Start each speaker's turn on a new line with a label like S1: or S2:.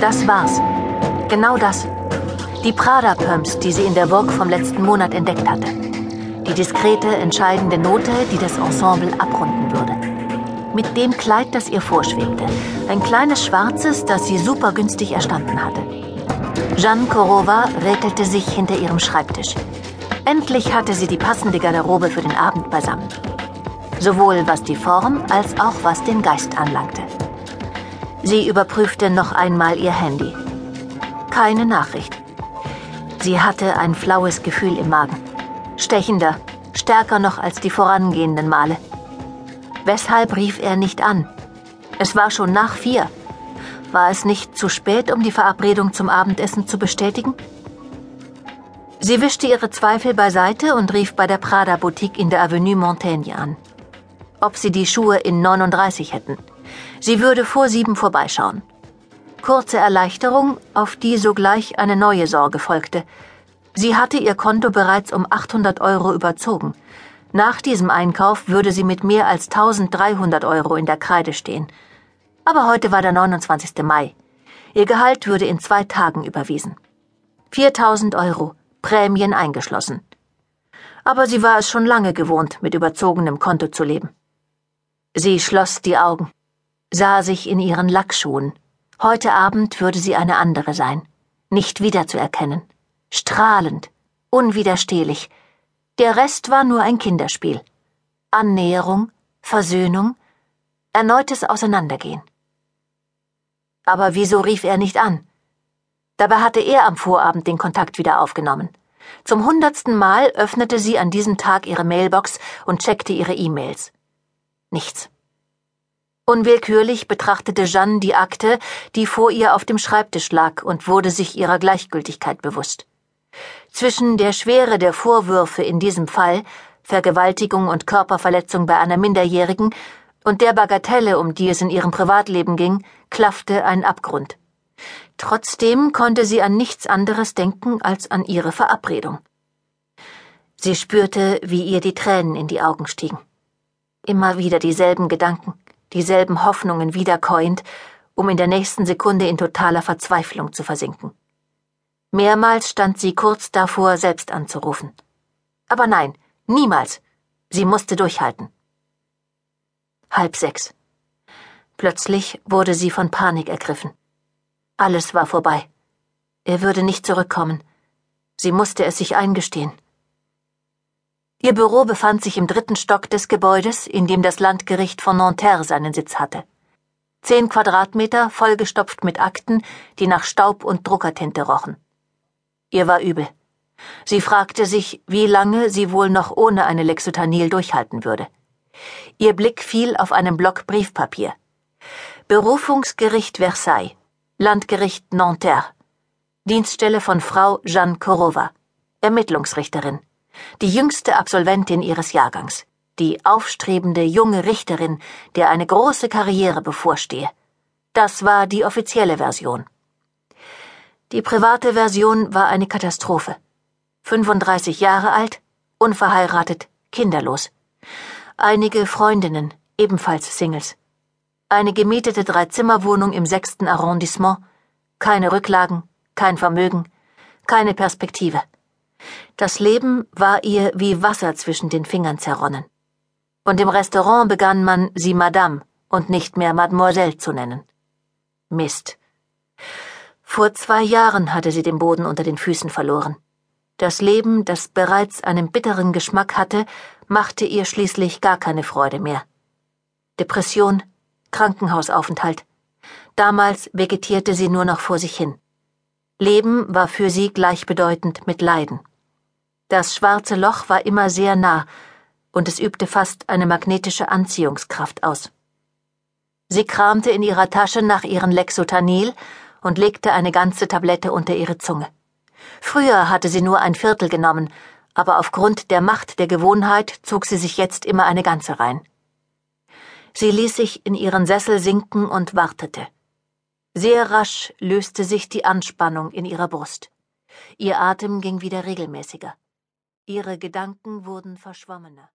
S1: Das war's. Genau das. Die Prada-Pumps, die sie in der Burg vom letzten Monat entdeckt hatte. Die diskrete, entscheidende Note, die das Ensemble abrunden würde. Mit dem Kleid, das ihr vorschwebte. Ein kleines schwarzes, das sie super günstig erstanden hatte. Jeanne Korova räkelte sich hinter ihrem Schreibtisch. Endlich hatte sie die passende Garderobe für den Abend beisammen. Sowohl was die Form als auch was den Geist anlangte. Sie überprüfte noch einmal ihr Handy. Keine Nachricht. Sie hatte ein flaues Gefühl im Magen. Stechender, stärker noch als die vorangehenden Male. Weshalb rief er nicht an? Es war schon nach vier. War es nicht zu spät, um die Verabredung zum Abendessen zu bestätigen? Sie wischte ihre Zweifel beiseite und rief bei der Prada-Boutique in der Avenue Montaigne an. Ob sie die Schuhe in 39 hätten. Sie würde vor sieben vorbeischauen. Kurze Erleichterung, auf die sogleich eine neue Sorge folgte. Sie hatte ihr Konto bereits um 800 Euro überzogen. Nach diesem Einkauf würde sie mit mehr als 1300 Euro in der Kreide stehen. Aber heute war der 29. Mai. Ihr Gehalt würde in zwei Tagen überwiesen. 4000 Euro, Prämien eingeschlossen. Aber sie war es schon lange gewohnt, mit überzogenem Konto zu leben. Sie schloss die Augen, sah sich in ihren Lackschuhen. Heute Abend würde sie eine andere sein, nicht wiederzuerkennen, strahlend, unwiderstehlich, der Rest war nur ein Kinderspiel. Annäherung, Versöhnung, erneutes Auseinandergehen. Aber wieso rief er nicht an? Dabei hatte er am Vorabend den Kontakt wieder aufgenommen. Zum hundertsten Mal öffnete sie an diesem Tag ihre Mailbox und checkte ihre E-Mails. Nichts. Unwillkürlich betrachtete Jeanne die Akte, die vor ihr auf dem Schreibtisch lag, und wurde sich ihrer Gleichgültigkeit bewusst. Zwischen der Schwere der Vorwürfe in diesem Fall, Vergewaltigung und Körperverletzung bei einer Minderjährigen, und der Bagatelle, um die es in ihrem Privatleben ging, klaffte ein Abgrund. Trotzdem konnte sie an nichts anderes denken als an ihre Verabredung. Sie spürte, wie ihr die Tränen in die Augen stiegen. Immer wieder dieselben Gedanken, dieselben Hoffnungen wiederkäuend, um in der nächsten Sekunde in totaler Verzweiflung zu versinken. Mehrmals stand sie kurz davor, selbst anzurufen. Aber nein, niemals. Sie musste durchhalten. Halb sechs. Plötzlich wurde sie von Panik ergriffen. Alles war vorbei. Er würde nicht zurückkommen. Sie musste es sich eingestehen. Ihr Büro befand sich im dritten Stock des Gebäudes, in dem das Landgericht von Nanterre seinen Sitz hatte. Zehn Quadratmeter vollgestopft mit Akten, die nach Staub und Druckertinte rochen. Ihr war übel. Sie fragte sich, wie lange sie wohl noch ohne eine Lexotanil durchhalten würde. Ihr Blick fiel auf einen Block Briefpapier. Berufungsgericht Versailles, Landgericht Nanterre, Dienststelle von Frau Jeanne Korova, Ermittlungsrichterin, die jüngste Absolventin ihres Jahrgangs, die aufstrebende junge Richterin, der eine große Karriere bevorstehe. Das war die offizielle Version. Die private Version war eine Katastrophe. 35 Jahre alt, unverheiratet, kinderlos. Einige Freundinnen, ebenfalls Singles. Eine gemietete Dreizimmerwohnung im sechsten Arrondissement, keine Rücklagen, kein Vermögen, keine Perspektive. Das Leben war ihr wie Wasser zwischen den Fingern zerronnen. Und im Restaurant begann man sie Madame und nicht mehr Mademoiselle zu nennen. Mist. Vor zwei Jahren hatte sie den Boden unter den Füßen verloren. Das Leben, das bereits einen bitteren Geschmack hatte, machte ihr schließlich gar keine Freude mehr. Depression, Krankenhausaufenthalt. Damals vegetierte sie nur noch vor sich hin. Leben war für sie gleichbedeutend mit Leiden. Das schwarze Loch war immer sehr nah, und es übte fast eine magnetische Anziehungskraft aus. Sie kramte in ihrer Tasche nach ihren Lexotanil und legte eine ganze Tablette unter ihre Zunge. Früher hatte sie nur ein Viertel genommen, aber aufgrund der Macht der Gewohnheit zog sie sich jetzt immer eine ganze rein. Sie ließ sich in ihren Sessel sinken und wartete. Sehr rasch löste sich die Anspannung in ihrer Brust. Ihr Atem ging wieder regelmäßiger. Ihre Gedanken wurden verschwommener.